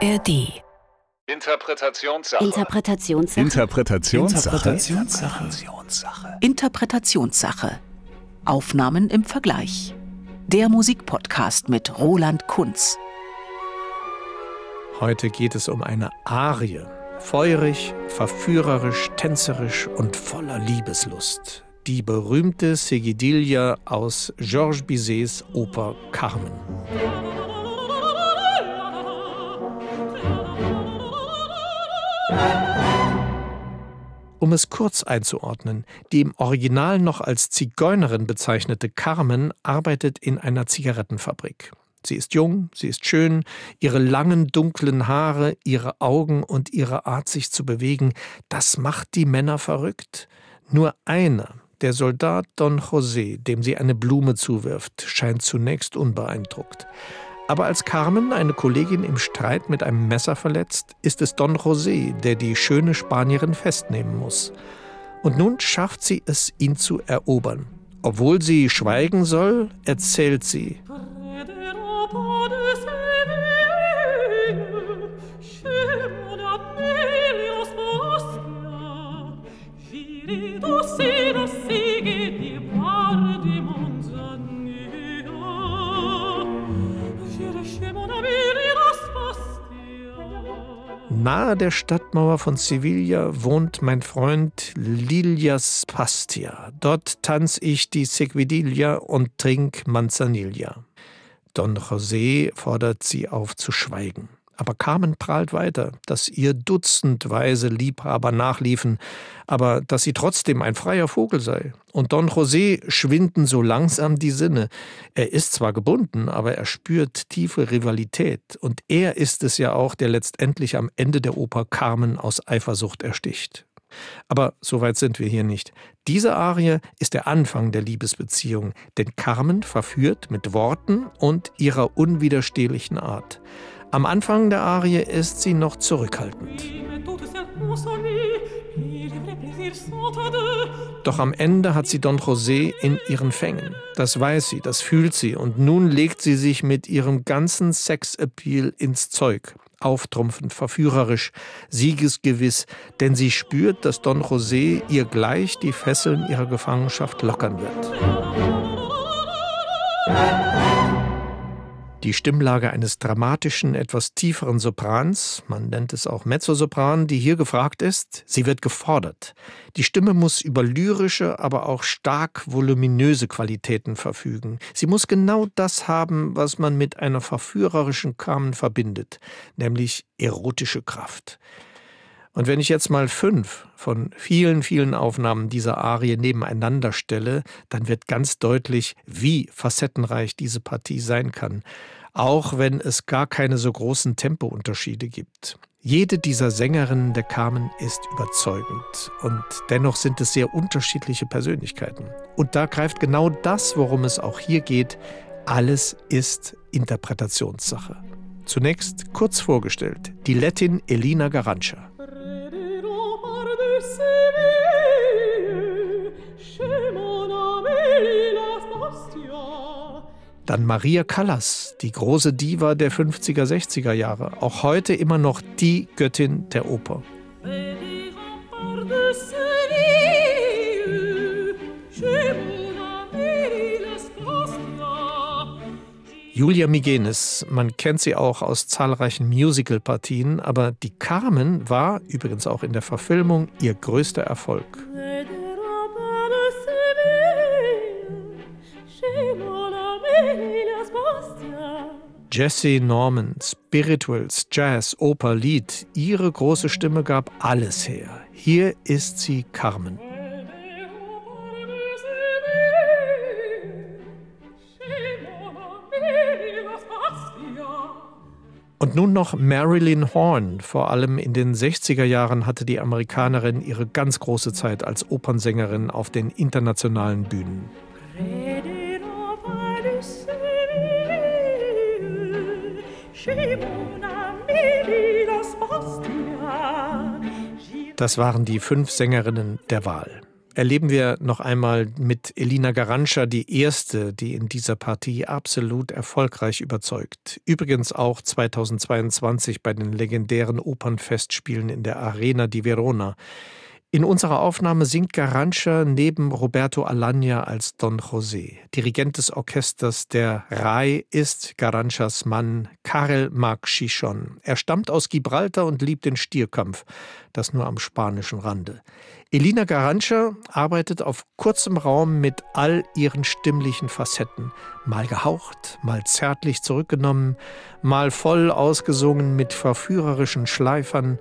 ARD. Interpretationssache. Interpretationssache. Interpretationssache. Interpretationssache. Interpretationssache. Aufnahmen im Vergleich. Der Musikpodcast mit Roland Kunz. Heute geht es um eine Arie. Feurig, verführerisch, tänzerisch und voller Liebeslust. Die berühmte Seguidilla aus Georges Bizets Oper Carmen. Um es kurz einzuordnen, die im Original noch als Zigeunerin bezeichnete Carmen arbeitet in einer Zigarettenfabrik. Sie ist jung, sie ist schön, ihre langen dunklen Haare, ihre Augen und ihre Art sich zu bewegen, das macht die Männer verrückt. Nur einer, der Soldat Don José, dem sie eine Blume zuwirft, scheint zunächst unbeeindruckt. Aber als Carmen eine Kollegin im Streit mit einem Messer verletzt, ist es Don José, der die schöne Spanierin festnehmen muss. Und nun schafft sie es, ihn zu erobern. Obwohl sie schweigen soll, erzählt sie. Nahe der Stadtmauer von Sevilla wohnt mein Freund Lilias Pastia. Dort tanz ich die Seguidilla und trink Manzanilla. Don José fordert sie auf zu schweigen. Aber Carmen prahlt weiter, dass ihr dutzendweise Liebhaber nachliefen, aber dass sie trotzdem ein freier Vogel sei. Und Don José schwinden so langsam die Sinne. Er ist zwar gebunden, aber er spürt tiefe Rivalität. Und er ist es ja auch, der letztendlich am Ende der Oper Carmen aus Eifersucht ersticht. Aber so weit sind wir hier nicht. Diese Arie ist der Anfang der Liebesbeziehung, denn Carmen verführt mit Worten und ihrer unwiderstehlichen Art. Am Anfang der Arie ist sie noch zurückhaltend. Doch am Ende hat sie Don José in ihren Fängen. Das weiß sie, das fühlt sie und nun legt sie sich mit ihrem ganzen Sexappeal ins Zeug. Auftrumpfend, verführerisch, siegesgewiss, denn sie spürt, dass Don José ihr gleich die Fesseln ihrer Gefangenschaft lockern wird. Die Stimmlage eines dramatischen, etwas tieferen Soprans, man nennt es auch Mezzosopran, die hier gefragt ist, sie wird gefordert. Die Stimme muss über lyrische, aber auch stark voluminöse Qualitäten verfügen. Sie muss genau das haben, was man mit einer verführerischen Carmen verbindet, nämlich erotische Kraft. Und wenn ich jetzt mal fünf von vielen, vielen Aufnahmen dieser Arie nebeneinander stelle, dann wird ganz deutlich, wie facettenreich diese Partie sein kann, auch wenn es gar keine so großen Tempounterschiede gibt. Jede dieser Sängerinnen der Carmen ist überzeugend und dennoch sind es sehr unterschiedliche Persönlichkeiten. Und da greift genau das, worum es auch hier geht. Alles ist Interpretationssache. Zunächst kurz vorgestellt, die Lettin Elina Garancha. Dann Maria Callas, die große Diva der 50er, 60er Jahre, auch heute immer noch die Göttin der Oper. Julia Migenes, man kennt sie auch aus zahlreichen Musicalpartien, aber die Carmen war übrigens auch in der Verfilmung ihr größter Erfolg. Jesse Norman, Spirituals, Jazz, Oper, Lied, ihre große Stimme gab alles her. Hier ist sie Carmen. Und nun noch Marilyn Horn. Vor allem in den 60er Jahren hatte die Amerikanerin ihre ganz große Zeit als Opernsängerin auf den internationalen Bühnen. Das waren die fünf Sängerinnen der Wahl. erleben wir noch einmal mit Elina Garanscha die erste, die in dieser Partie absolut erfolgreich überzeugt. Übrigens auch 2022 bei den legendären Opernfestspielen in der Arena di Verona. In unserer Aufnahme singt Garanscha neben Roberto Alagna als Don José. Dirigent des Orchesters der RAI ist Garanchas Mann Karel Marc Chichon. Er stammt aus Gibraltar und liebt den Stierkampf, das nur am spanischen Rande. Elina Garancha arbeitet auf kurzem Raum mit all ihren stimmlichen Facetten. Mal gehaucht, mal zärtlich zurückgenommen, mal voll ausgesungen mit verführerischen Schleifern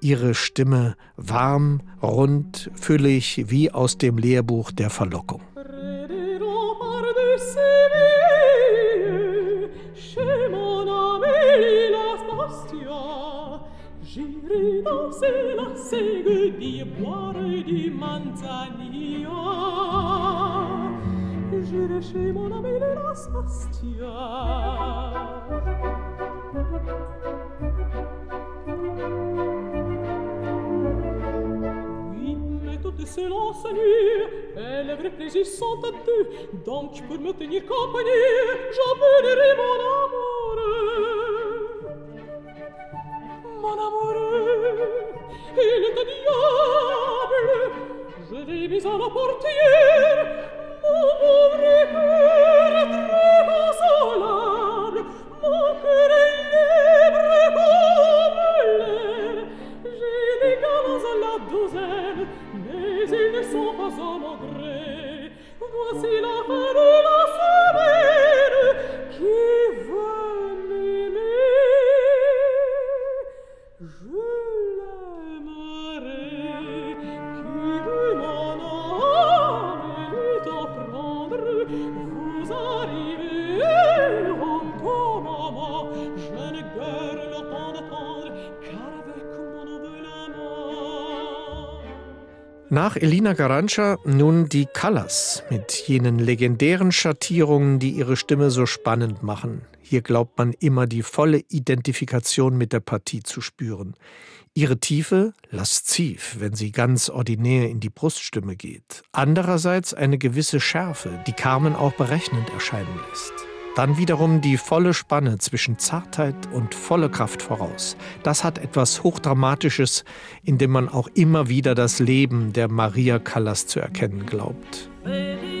ihre Stimme warm, rund, füllig wie aus dem Lehrbuch der Verlockung. J'irai chez Bastia. se lance nu, et les vrais plaisirs sont à deux. Donc pour me tenir compagnie, j'emmènerai mon amoureux. Mon amoureux, il est un diable, je l'ai mis à la portière, mon pauvre suo somo gre, quasi la parola Nach Elina Garancha nun die Colors mit jenen legendären Schattierungen, die ihre Stimme so spannend machen. Hier glaubt man immer die volle Identifikation mit der Partie zu spüren. Ihre Tiefe lasziv, wenn sie ganz ordinär in die Bruststimme geht. Andererseits eine gewisse Schärfe, die Carmen auch berechnend erscheinen lässt. Dann wiederum die volle Spanne zwischen Zartheit und volle Kraft voraus. Das hat etwas Hochdramatisches, in dem man auch immer wieder das Leben der Maria Callas zu erkennen glaubt. Je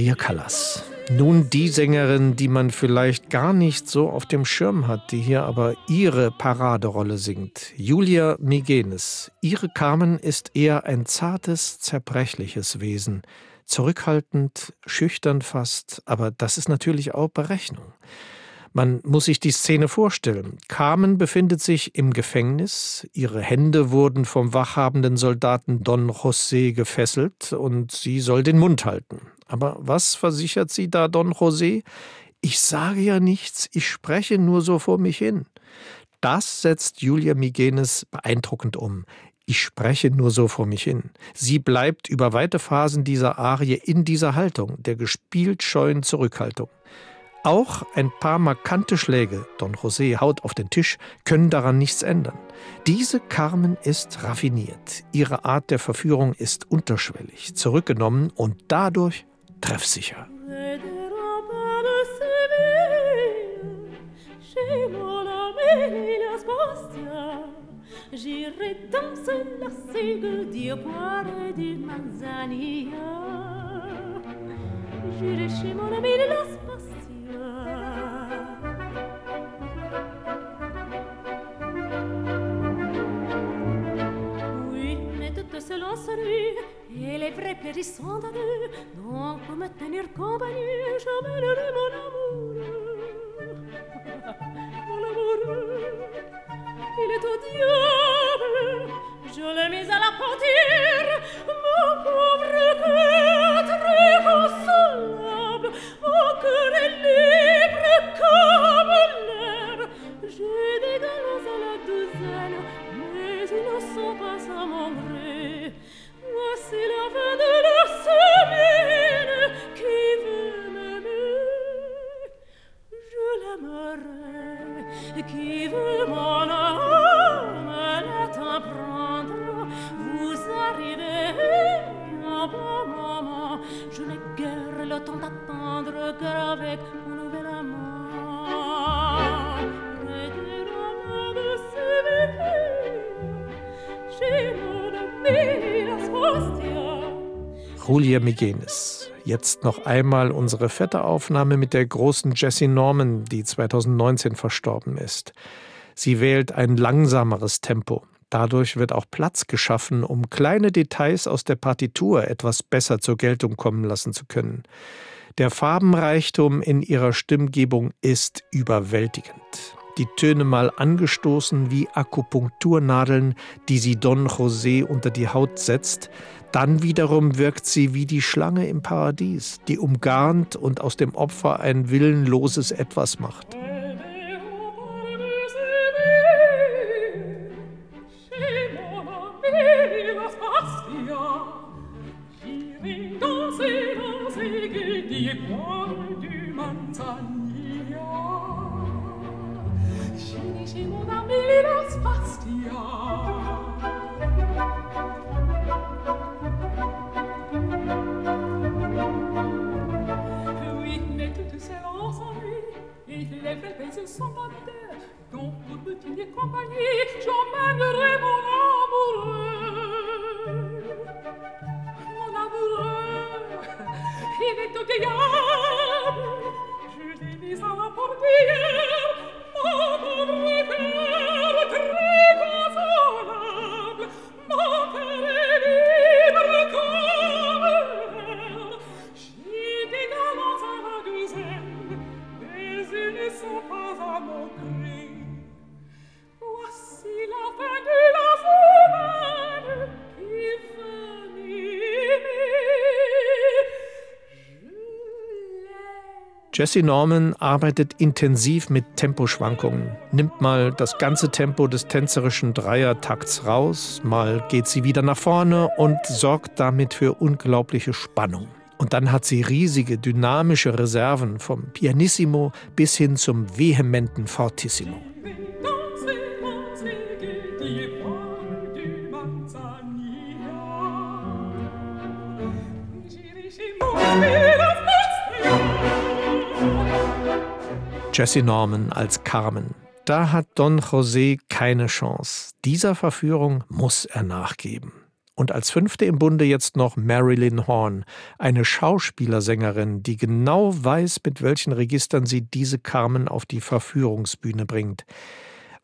Maria Callas. Nun die Sängerin, die man vielleicht gar nicht so auf dem Schirm hat, die hier aber ihre Paraderolle singt. Julia Migenes. Ihre Carmen ist eher ein zartes, zerbrechliches Wesen. Zurückhaltend, schüchtern fast, aber das ist natürlich auch Berechnung. Man muss sich die Szene vorstellen. Carmen befindet sich im Gefängnis, ihre Hände wurden vom wachhabenden Soldaten Don José gefesselt und sie soll den Mund halten. Aber was versichert sie da Don José? Ich sage ja nichts, ich spreche nur so vor mich hin. Das setzt Julia Migenes beeindruckend um. Ich spreche nur so vor mich hin. Sie bleibt über weite Phasen dieser Arie in dieser Haltung, der gespielt scheuen Zurückhaltung. Auch ein paar markante Schläge, Don José haut auf den Tisch, können daran nichts ändern. Diese Carmen ist raffiniert. Ihre Art der Verführung ist unterschwellig, zurückgenommen und dadurch treffsicher. J'irai danser la sigle du bois et du manzanilla. J'irai chez mon ami de Las Oui, mais toutes se lancent et les vrais plaisirs sont à. Donc, pour me tenir compagnie, j'emmènerai mon amour. Julia Migenes. Jetzt noch einmal unsere fette Aufnahme mit der großen Jessie Norman, die 2019 verstorben ist. Sie wählt ein langsameres Tempo. Dadurch wird auch Platz geschaffen, um kleine Details aus der Partitur etwas besser zur Geltung kommen lassen zu können. Der Farbenreichtum in ihrer Stimmgebung ist überwältigend. Die Töne mal angestoßen wie Akupunkturnadeln, die sie Don José unter die Haut setzt, dann wiederum wirkt sie wie die Schlange im Paradies, die umgarnt und aus dem Opfer ein willenloses Etwas macht. Jesse Norman arbeitet intensiv mit Temposchwankungen, nimmt mal das ganze Tempo des tänzerischen Dreiertakts raus, mal geht sie wieder nach vorne und sorgt damit für unglaubliche Spannung. Und dann hat sie riesige dynamische Reserven vom Pianissimo bis hin zum vehementen Fortissimo. Jesse Norman als Carmen. Da hat Don José keine Chance. Dieser Verführung muss er nachgeben. Und als fünfte im Bunde jetzt noch Marilyn Horn, eine Schauspielersängerin, die genau weiß, mit welchen Registern sie diese Carmen auf die Verführungsbühne bringt.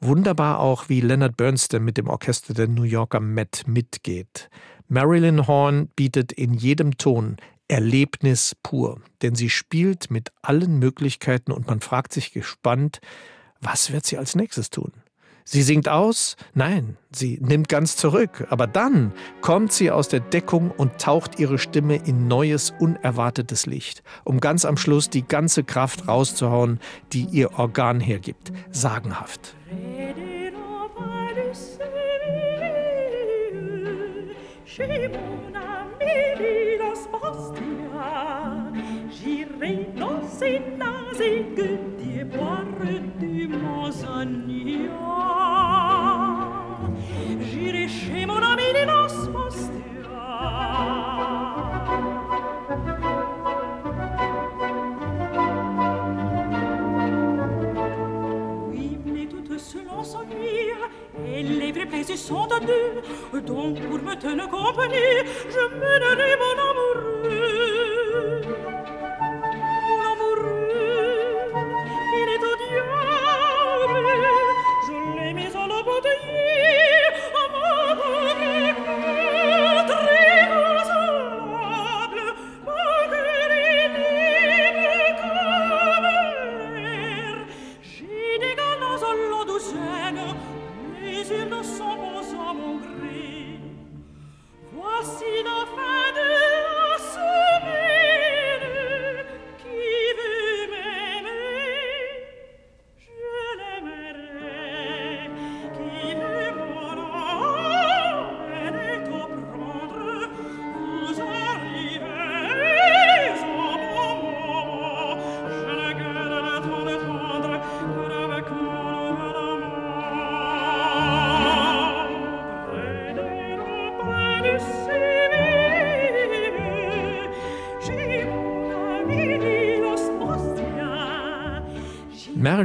Wunderbar auch, wie Leonard Bernstein mit dem Orchester der New Yorker Met mitgeht. Marilyn Horn bietet in jedem Ton Erlebnis pur, denn sie spielt mit allen Möglichkeiten und man fragt sich gespannt, was wird sie als nächstes tun? Sie singt aus? Nein, sie nimmt ganz zurück. Aber dann kommt sie aus der Deckung und taucht ihre Stimme in neues, unerwartetes Licht, um ganz am Schluss die ganze Kraft rauszuhauen, die ihr Organ hergibt. Sagenhaft. Rede Sébastien. J'irai dans ses nazes que des boires du Manzanilla. J'irai chez mon ami Nina Sébastien. selon son nuire Et les vrais plaisirs sont à deux Donc pour me tenir compagnie Je mènerai mon âme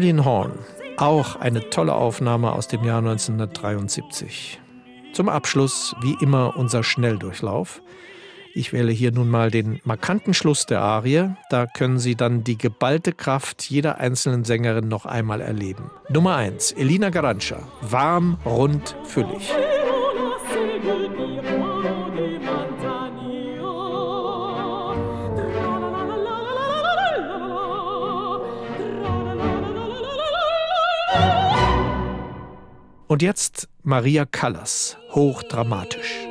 Marilyn Horn, auch eine tolle Aufnahme aus dem Jahr 1973. Zum Abschluss, wie immer, unser Schnelldurchlauf. Ich wähle hier nun mal den markanten Schluss der Arie. Da können Sie dann die geballte Kraft jeder einzelnen Sängerin noch einmal erleben. Nummer 1, Elina Garancha. Warm, rund, füllig. Und jetzt Maria Callas, hochdramatisch.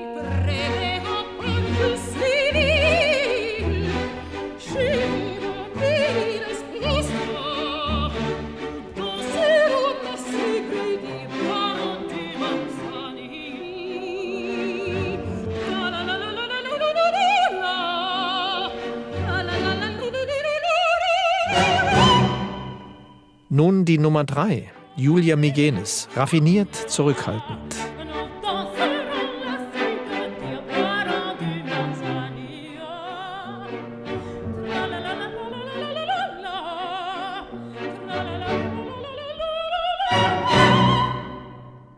Nun die Nummer drei. Julia Migenes, raffiniert, zurückhaltend.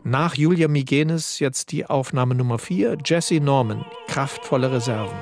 Nach Julia Migenes jetzt die Aufnahme Nummer 4, Jesse Norman, kraftvolle Reserven.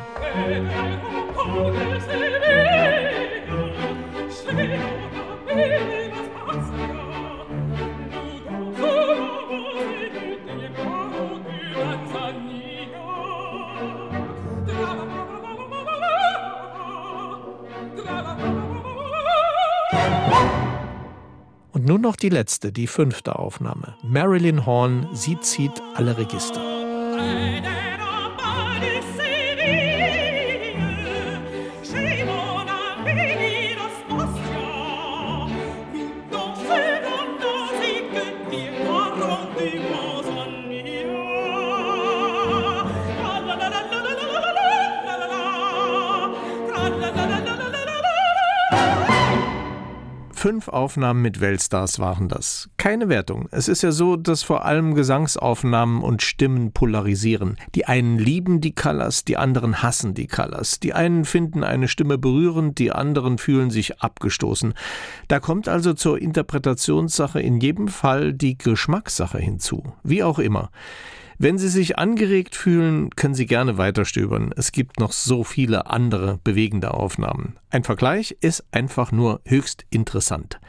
Nun noch die letzte, die fünfte Aufnahme. Marilyn Horn, sie zieht alle Register. Fünf Aufnahmen mit Weltstars waren das. Keine Wertung. Es ist ja so, dass vor allem Gesangsaufnahmen und Stimmen polarisieren. Die einen lieben die Callas, die anderen hassen die Callas. Die einen finden eine Stimme berührend, die anderen fühlen sich abgestoßen. Da kommt also zur Interpretationssache in jedem Fall die Geschmackssache hinzu. Wie auch immer. Wenn Sie sich angeregt fühlen, können Sie gerne weiterstöbern. Es gibt noch so viele andere bewegende Aufnahmen. Ein Vergleich ist einfach nur höchst interessant.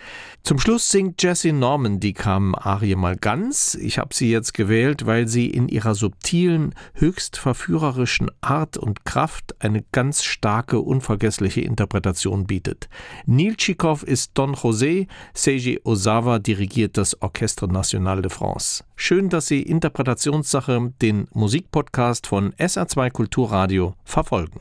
Zum Schluss singt Jessie Norman die Carmen-Arie mal ganz. Ich habe sie jetzt gewählt, weil sie in ihrer subtilen, höchst verführerischen Art und Kraft eine ganz starke, unvergessliche Interpretation bietet. Neil Tschikow ist Don José, Seiji Ozawa dirigiert das Orchestre National de France. Schön, dass Sie Interpretationssache den Musikpodcast von SR2 Kulturradio verfolgen.